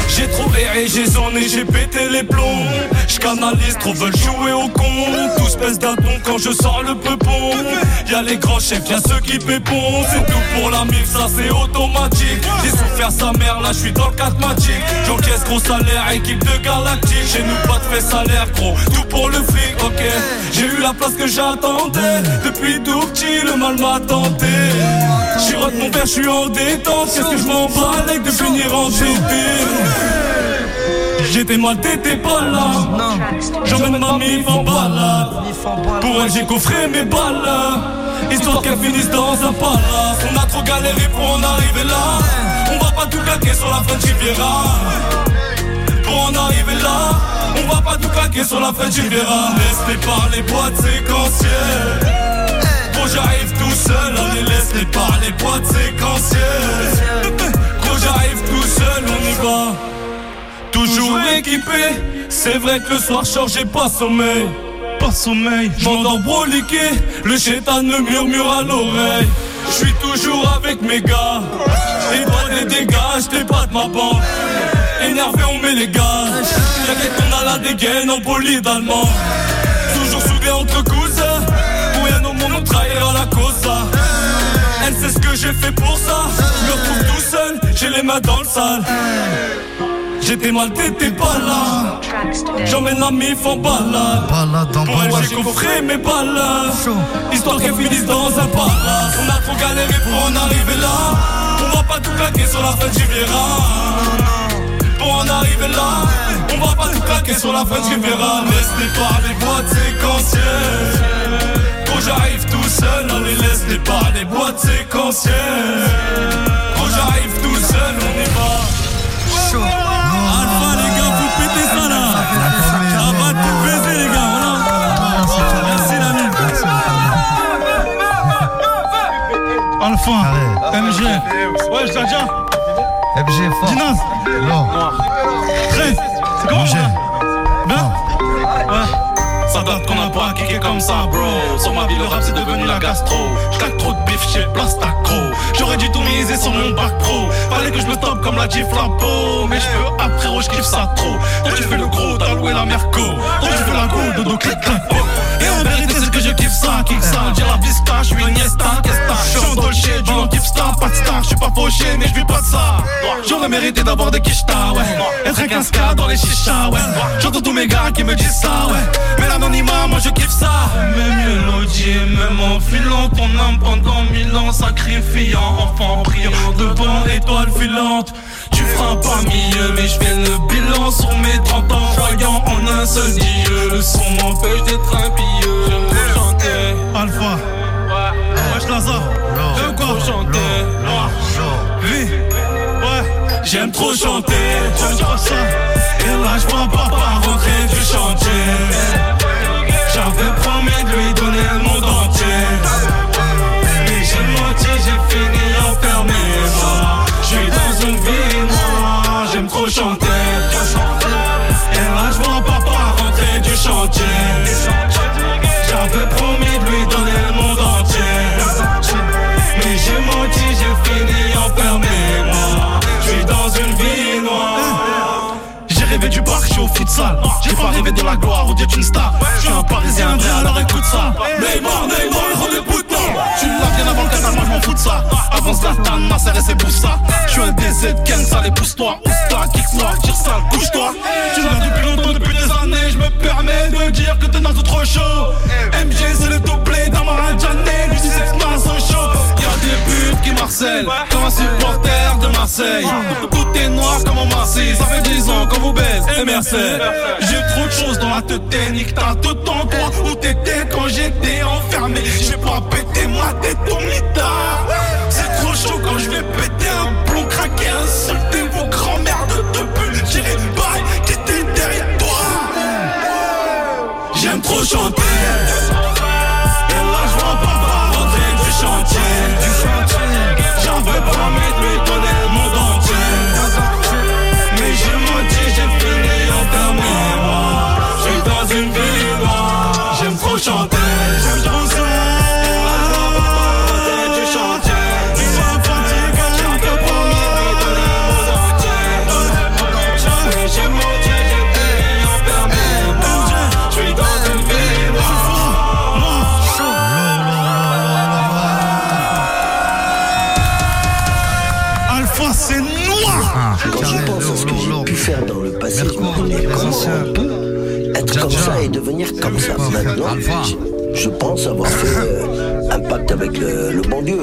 S19: J'ai trop erré, j'ai j'ai pété les plombs. J'canalise, trop veulent jouer au con. Tous pèsent d'un ton quand je sors le peupon. Y'a les grands chefs, y'a ceux qui pépont. C'est tout pour la mif, ça c'est automatique. J'ai souffert sa mère, là je suis dans le 4 magique. J'encaisse gros salaire, équipe de galactique. Chez nous pas de fait salaire, gros. Tout pour le fric, ok. J'ai eu la place que j'attendais. Depuis tout petit, le mal m'a tenté. Mon père, j'suis en détente. Qu'est-ce que je m'en bats avec de finir en GP J'étais mal, t'étais pas là. J'emmène ma mif en balade. Pour elle, j'ai coffré mes balles. Histoire qu'elle finisse dans un palace. On a trop galéré pour en arriver là. On va pas tout claquer sur la French Riviera. Pour en arriver là, on va pas tout claquer sur la French Riviera. Laisse-les parler, boîte séquentielle. Gros j'arrive tout seul, allez laisse-les parler, boîte séquentielle. Gros j'arrive tout seul, on y va. Toujours équipé, c'est vrai que le soir je j'ai pas sommeil. Pas sommeil, j'm'endors broliqué, le chétan me murmure à l'oreille. Je suis toujours avec mes gars, et toi des dégâts, j't'ai pas de ma bande. Énervé, on met les gars. T'inquiète, on a la dégaine en poli d'allemand. Toujours soudés entre trahira la cause. Elle sait ce que j'ai fait pour ça. Je me retrouve tout seul, j'ai les mains dans le sale. J'étais mal, t'étais pas là. J'emmène la mif en balade. Pour elle, j'ai coffré mes balles. Histoire qu'elle finisse dans un palace. On a trop galéré pour en arriver là. On va pas tout claquer sur la fête Riviera. Pour en arriver là, on va pas tout claquer sur la fête Riviera. Laisse-les parler, boîtes séquentielles. Quand j'arrive tout seul, allez laisse-les parler, boîtes séquentielles. Quand j'arrive tout seul, on y va. Alpha les gars, vous pétez ça là. Ça va tout baiser les gars, voilà. Merci l'ami
S4: Alpha,
S19: MG Ouais, je déjà
S3: FG fort.
S19: Dinas
S4: Non.
S19: 13 C'est comment
S4: MG.
S19: Bien Ouais ça date qu'on a pas kické comme ça, bro. Sur ma vie, le rap c'est devenu la gastro. J'claque trop de bif, j'ai place d'accro. J'aurais dû tout miser sur mon bac pro. Fallait que je me comme la Jeep Lambo. Mais je peux après, je kiffe ça trop. Toi tu fais le gros, t'as loué la Merco. Toi tu fais la go, dodo clic clac. oh. Et en vérité, je kiffe ça, kick ça. Dire la vista, je suis Niesta, Kesta. Je suis en Dolce, du non type star, pas de star. Je suis pas fauché, mais je vis pas de ça. J'aurais mérité d'avoir des quichetas, ouais. Être un 15K dans les chichas, ouais. J'entends tous mes gars qui me disent ça, ouais. Mais l'anonymat, moi je kiffe ça. Même mélodie, même en filant ton âme pendant mille ans, sacrifiant, enfant priant devant l'étoile filante. Tu feras pas mieux, mais je fais le bilan sur mes 30 ans, voyant en un seul dieu. Le son m'empêche d'être un pilleux. J'aime trop chanter.
S4: Alpha.
S19: Wesh Lazare, j'aime quoi chanter. Oui, ouais, j'aime trop chanter. J'aime trop ça? Et là, je vois papa rentrer du chantier. J'avais promis de lui donner le monde entier. Mais j'ai menti, j'ai fini J'ai pas rêvé de la gloire ou d'être une star. Je suis un parisien vrai, alors écoute ça. Neymar, Neymar, il rend des boutons. Tu l'as bien avant le canal, moi je m'en fous de ça. Avant Zlatan, Nasser et c'est pour ça. Je suis un DZ, Ken, ça les pousse-toi. Ousta, kick-toi, tire ça, couche-toi. Tu l'as depuis longtemps, depuis des années. Je me permets de dire que t'es dans trop chaud. MG, c'est le marcellent, comme un supporter de Marseille. Tout est noir comme en Marseille. Ça fait 10 ans qu'on vous baise, et merci. J'ai trop de choses dans la tête, nique t'as tout en toi. Où t'étais quand j'étais enfermé? J'ai pas pété ma tête au mitard. C'est trop chaud quand je vais péter un plomb craqué, insulter vos grands-mères de bulles. J'irai qui était derrière toi. J'aime trop chanter.
S20: Comme ça et devenir comme ça maintenant je, pense avoir fait euh, un pacte avec le, bon Dieu.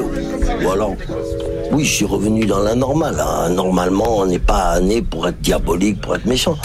S20: Ou alors, oui, je suis revenu dans la normale. hein. Normalement, on n'est pas né pour être diabolique, pour être méchant.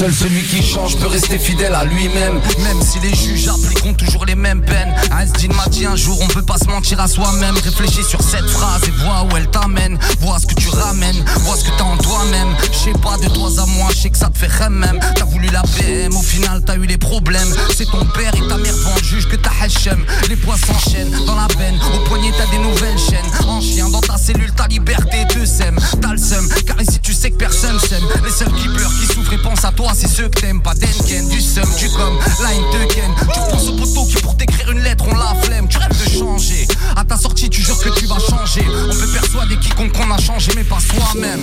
S21: Seul celui qui change peut rester fidèle à lui-même. Même si les juges appliqueront toujours les mêmes peines. Einstein m'a dit un jour on peut pas se mentir à soi-même. Réfléchis sur cette phrase et vois où elle t'amène. Vois ce que tu ramènes, vois ce que t'as en toi-même. Je sais pas de toi à moi, je sais que ça te fait rêve même. T'as voulu la PM, au final t'as eu les problèmes. C'est ton père et ta mère vont juge que t'as Hachem. Les poids s'enchaînent dans la veine Au poignet t'as des nouvelles chaînes. En chien dans ta cellule ta liberté te sème. T'as le seum, car ici tu sais que personne s'aime. Les seuls qui pleurent, qui souffrent et pensent à toi c'est ceux que t'aimes Pas. d'Enken, du seum, du com, line de Ken. Tu repenses au poteau qui pour t'écrire une lettre on la flemme. Tu rêves de changer, à ta sortie tu jures que tu vas changer. On peut persuader quiconque qu'on a changé mais pas soi-même.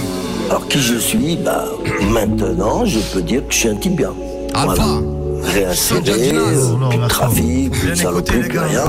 S20: Alors qui je suis Bah, maintenant, je peux dire que je suis un type bien. Voilà. Réinséré, plus de trafic, plus de saloperie, plus rien.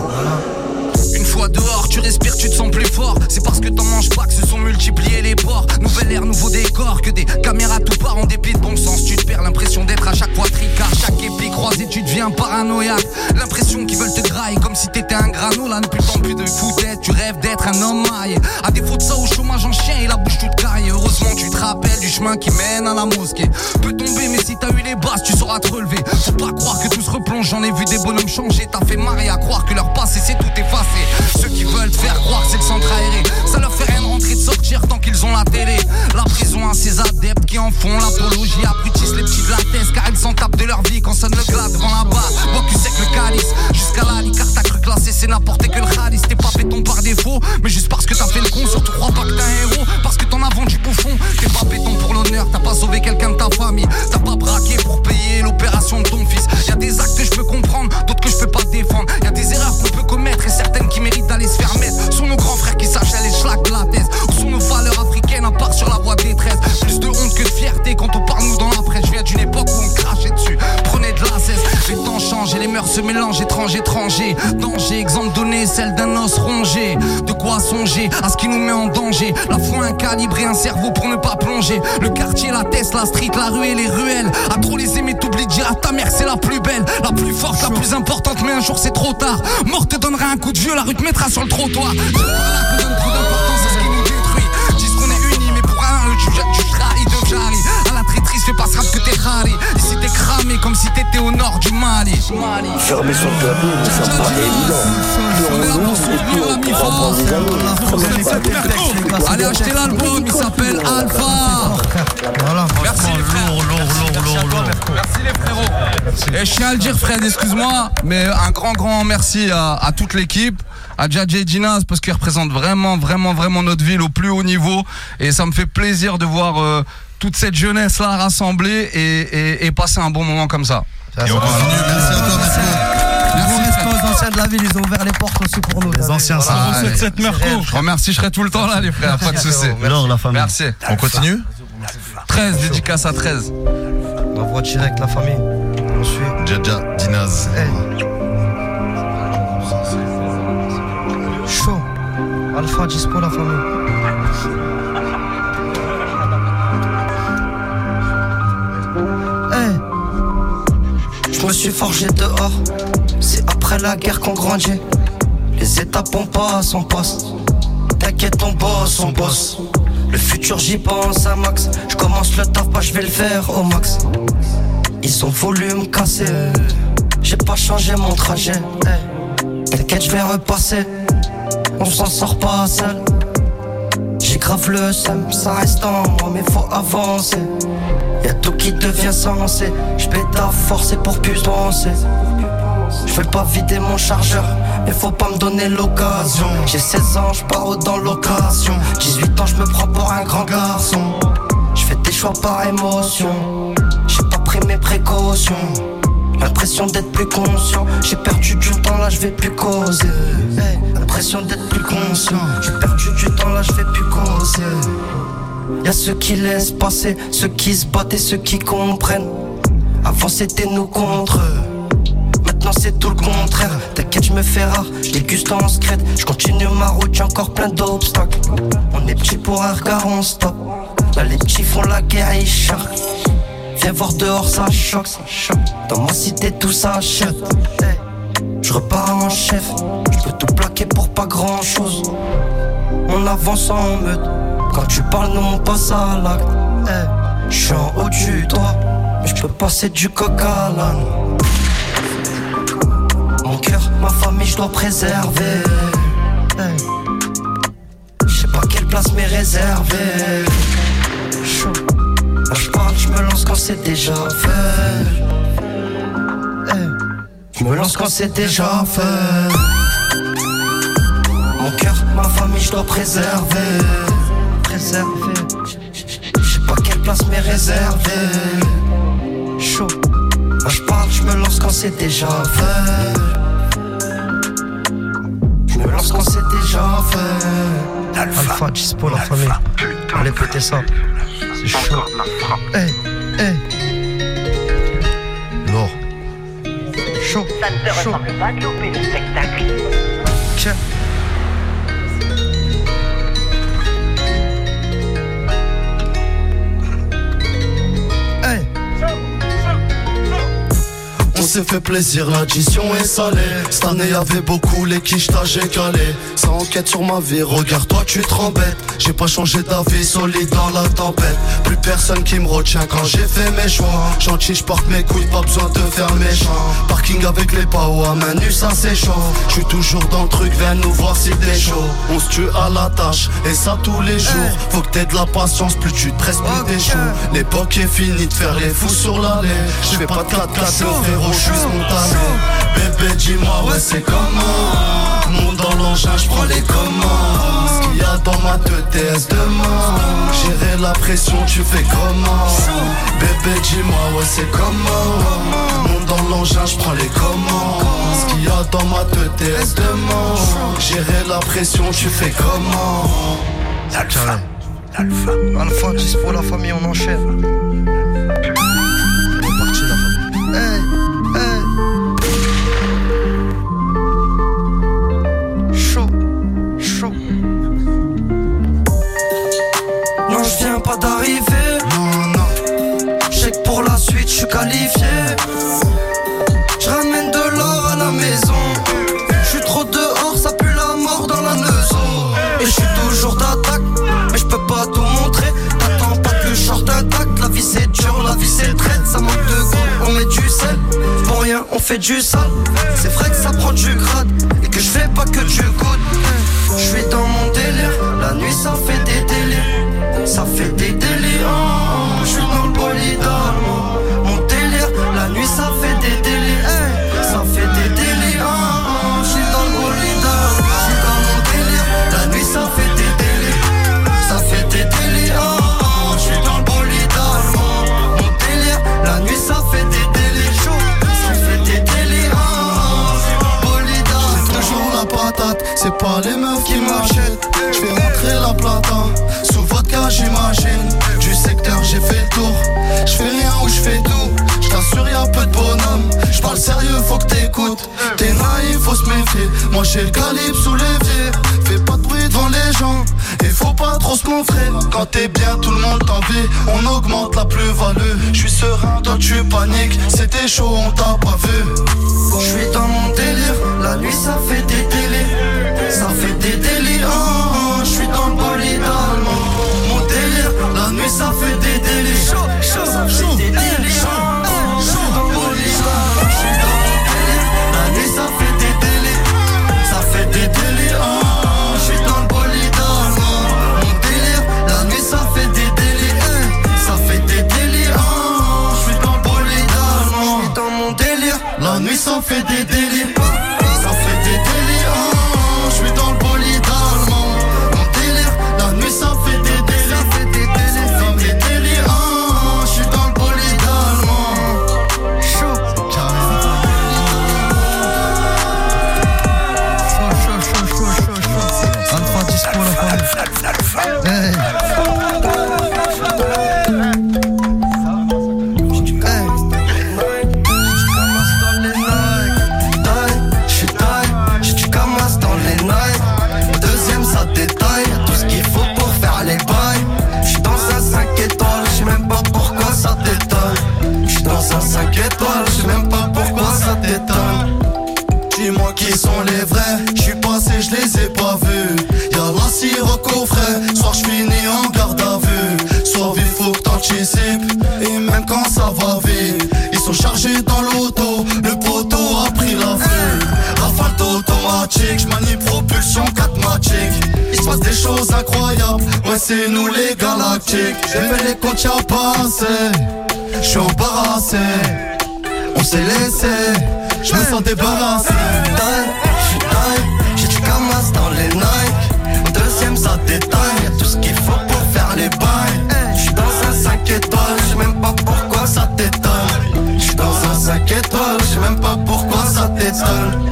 S21: Fois dehors, tu respires, tu te sens plus fort. C'est parce que t'en manges pas que se sont multipliés les ports. Nouvelle ère, nouveau décor, que des caméras tout part en dépit de bon sens. Tu te perds l'impression d'être à chaque fois tricard. Chaque épi croisé, tu deviens paranoïaque. L'impression qu'ils veulent te grailler comme si t'étais un grano. Là, ne plus tant plus de foutette, tu rêves d'être un homme maille. À défaut de ça, au chômage en chien et la bouche toute caille. Tu te rappelles du chemin qui mène à la mosquée. Peut tomber, mais si t'as eu les bases, tu sauras te relever. Faut pas croire que tout se replonge, j'en ai vu des bonhommes changer. T'as fait marrer à croire que leur passé c'est tout effacé. Ceux qui veulent te faire croire c'est le centre aéré, ça leur fait rien de rentrer de sortir tant qu'ils ont la télé. La prison a ses adeptes qui en font l'apologie, abrutissent les petits de la thèse car ils s'en tapent de leur vie quand sonne le glas devant la barre. Moi sais que le calice, jusqu'à là, car t'as cru classer, c'est n'importe que le. T'es pas béton par défaut, mais juste parce que t'as fait le con, surtout crois pas que t'es un héros, parce que t'en as vendu bouffon. T'es pas béton foi, un cerveau pour ne pas plonger. Le quartier, la tête, la street, la rue et les ruelles. À trop les aimer, t'oublies de dire à ta mère c'est la plus belle, la plus forte, la plus importante. Mais un jour c'est trop tard. Mort te donnera un coup de vieux, la rue te mettra sur le trottoir. C'est pas là qu'on est unis, mais pour un, tu, tu trahis de fais pas ce rap que t'es rari. Ici t'es cramé comme si t'étais au nord du Mali.
S20: Fermer son clavier, ça me paraît évident. Plus on ouvre et plus on prend des amis. Ça me paraît
S21: Allez acheter l'album, il s'appelle Alpha.
S4: Voilà,
S21: Merci les frères.
S4: lourd, lourd, lourd, lourd, lourd.
S21: Merci les frérots. Et je tiens à le dire, Fred, excuse-moi, mais un grand, grand merci à, toute l'équipe, à Djadja et Dinaz, parce qu'ils représentent vraiment, vraiment, vraiment notre ville au plus haut niveau. Et ça me fait plaisir de voir euh, toute cette jeunesse-là rassemblée et, et, et passer un bon moment comme ça.
S2: Et on continue, merci à toi,
S7: aux anciens de la ville, ils ont ouvert les portes aussi pour nous.
S4: Les anciens, ça.
S21: Ah. Je remercie, je serai tout le temps là, les frères, pas de soucis.
S4: La.
S21: Merci.
S2: On continue
S21: 13, dédicace à 13.
S7: On voit direct la famille. On suit.
S2: Djadja, Dinaz.
S7: Chaud. Alpha dispo la famille. Me suis forgé dehors. C'est après la guerre qu'on grandit. Les étapes on passe, on passe. T'inquiète, on bosse, on bosse. Le futur j'y pense à max. Je commence le taf, pas je vais le faire au max. Ils sont volume cassé. J'ai pas changé mon trajet. T'inquiète, je vais repasser. On s'en sort pas seul. J'ai grave le seum, ça reste en moi, mais faut avancer. Y'a tout qui devient sensé. J'pète à forcer pour plus penser. Je pas vider mon chargeur, mais faut pas me donner l'occasion. J'ai 16 ans, je pars dans l'occasion. 18 ans, je me prends pour un grand garçon. Je fais des choix par émotion. J'ai pas pris mes précautions. L'impression d'être plus conscient. J'ai perdu du temps, là je vais plus causer. L'impression d'être plus conscient. J'ai perdu du temps, là je vais plus causer. Y'a ceux qui laissent passer, ceux qui se battent et ceux qui comprennent. Avant c'était nous contre eux. Maintenant c'est tout le contraire. T'inquiète, je me fais rare, je déguste en secrète. Je continue ma route, j'ai encore plein d'obstacles. On est petits pour un regard, on stop. Là, les petits font la guerre et ils charquent. Viens voir dehors, ça choque, ça choque. Dans ma cité, tout s'achète. Je repars en chef, je peux tout plaquer pour pas grand chose. On avance en meute, quand tu parles, nous on passe à l'acte. Hey. Je suis en haut du toit, mais je peux passer du coq à l'âne. Mon cœur, ma famille, je dois préserver. Hey. Je sais pas quelle place m'est réservée. Là, je parle, je me lance quand c'est déjà fait. Hey. Je me lance quand c'est déjà fait. Mon cœur, ma famille, je dois préserver. Préserver. Je sais pas quelle place m'est réservée. Chaud. Là, je parle, je me lance quand c'est déjà fait. Je me lance quand c'est déjà fait.
S3: Alpha, Dispo, la famille. Allez péter ça. C'est chaud. Hey, hey. Lourd. Chaud.
S22: Ça ne te ressemble pas de louper le spectacle.
S3: Tiens.
S6: S'est fait plaisir, l'addition est salée. Cette année y'avait beaucoup les quiches, t'as calé. Ça enquête sur ma vie, regarde-toi, tu te rembêtes. J'ai pas changé d'avis, solide dans la tempête. Plus personne qui me retient quand j'ai fait mes choix. Gentil, je porte mes couilles, pas besoin de faire méchant. Parking avec les pao à main nue, ça c'est chaud. Je suis toujours dans le truc, viens nous voir si t'es chaud. On se tue à la tâche, et ça tous les jours. Faut que t'aies de la patience, plus tu te presses, plus t'es chaud. L'époque est finie de faire les fous sur l'allée. Je fais pas de 4 4 frérot, je suis spontané. Bébé, dis-moi, ouais, c'est comment? Monte dans l'engin, je prends les commandes. Ce qu'il y a dans ma tête, demain. Gérer la pression, tu fais comment? Bébé, dis-moi, ouais, c'est comment? Monte dans l'engin, je prends les commandes. Ce qu'il y a dans ma tête, demain. Gérer la pression, tu fais comment?
S3: Alpha. Alpha. Alpha, Dispo, la famille, on enchaîne.
S7: Fait du sale. C'est vrai que ça prend du grade et que je fais pas que du good. Je suis dans mon délire, la nuit ça fait
S6: moi j'ai le calibre sous l'évier. Fais pas de bruit devant les gens, et faut pas trop se montrer. Quand t'es bien, tout le monde t'envie, on augmente la plus-value. Je suis serein, toi tu paniques, c'était chaud, on t'a pas vu.
S7: Je suis dans mon délire, la nuit ça fait des délires, ça fait des délires. oh, oh, Je suis dans le bolide allemand. Mon délire, la nuit ça fait des délires, ça fait des délires. Ça fait des délires, automatique, j'manie propulsion 4 Il se passe des choses incroyables, ouais c'est nous les galactiques. J'ai fait les comptes à passer, j'suis embarrassé. On s'est laissé, j'me sens débarrassé. J'suis time, j'ai du camas dans les Nike. Deuxième ça détaille, y'a tout ce qu'il faut pour faire les bails. J'suis dans un 5 étoiles, j'sais même pas pourquoi ça t'étonne. J'suis dans un 5 étoiles, j'sais même pas pourquoi ça t'étonne.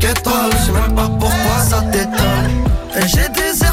S7: 5 étoiles. J'sais même pas pourquoi ça t'étonne. J'ai des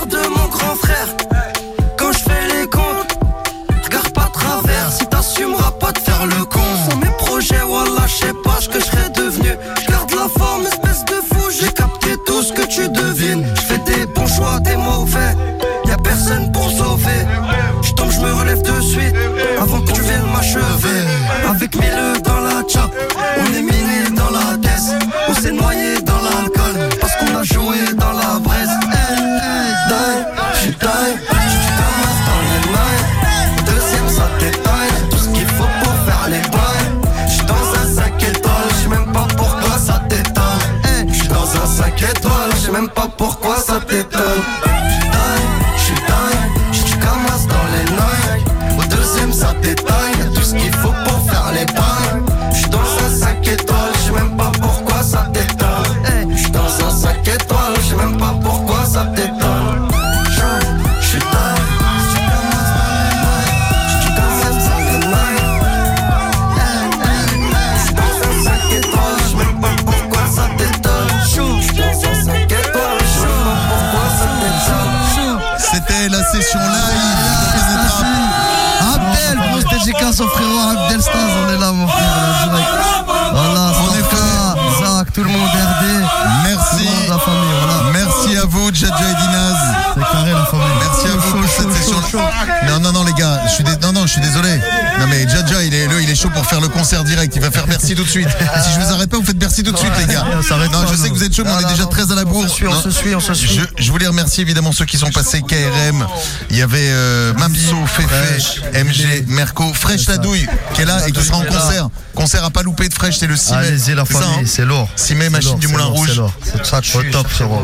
S7: suite.
S2: Si je vous arrête pas, vous faites merci tout de suite, les gars. Non, je sais que vous êtes chaud, mais on
S3: Ah,
S2: est déjà très à la bourre.
S3: On se suit, on se suit, on se suit.
S2: Je, voulais remercier évidemment ceux qui sont passés, KRM. Il y avait euh, Mamso, Fefe, MG, Merco, Fresh la douille, qui est là et qui sera en concert. Concert à pas louper de Fresh, c'est le 6 mai.
S3: Allez-y la famille,
S2: hein
S3: c'est lourd.
S2: 6 mai, machine du Moulin Rouge.
S3: c'est ça, au top, frérot.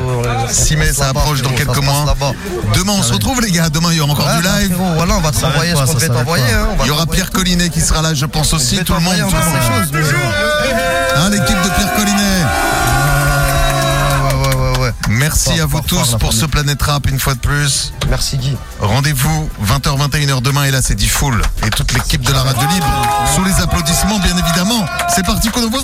S2: 6 mai, ça approche dans quelques mois. Demain, on se retrouve, les gars. Demain, il y aura encore du
S3: bah,
S2: live.
S3: Voilà, on va te renvoyer ce qu'on devait t'envoyer.
S2: Il y aura. Pierre Collinet qui sera là, je pense aussi. Tout le monde. Merci
S3: Fort,
S2: à vous
S3: fort,
S2: tous
S3: fort,
S2: pour ce. Planète Rap une fois de plus.
S23: Merci Guy.
S2: Rendez-vous 20h 21h demain et là c'est dit full et toute l'équipe de la radio libre sous les applaudissements bien évidemment. C'est parti qu'on voit.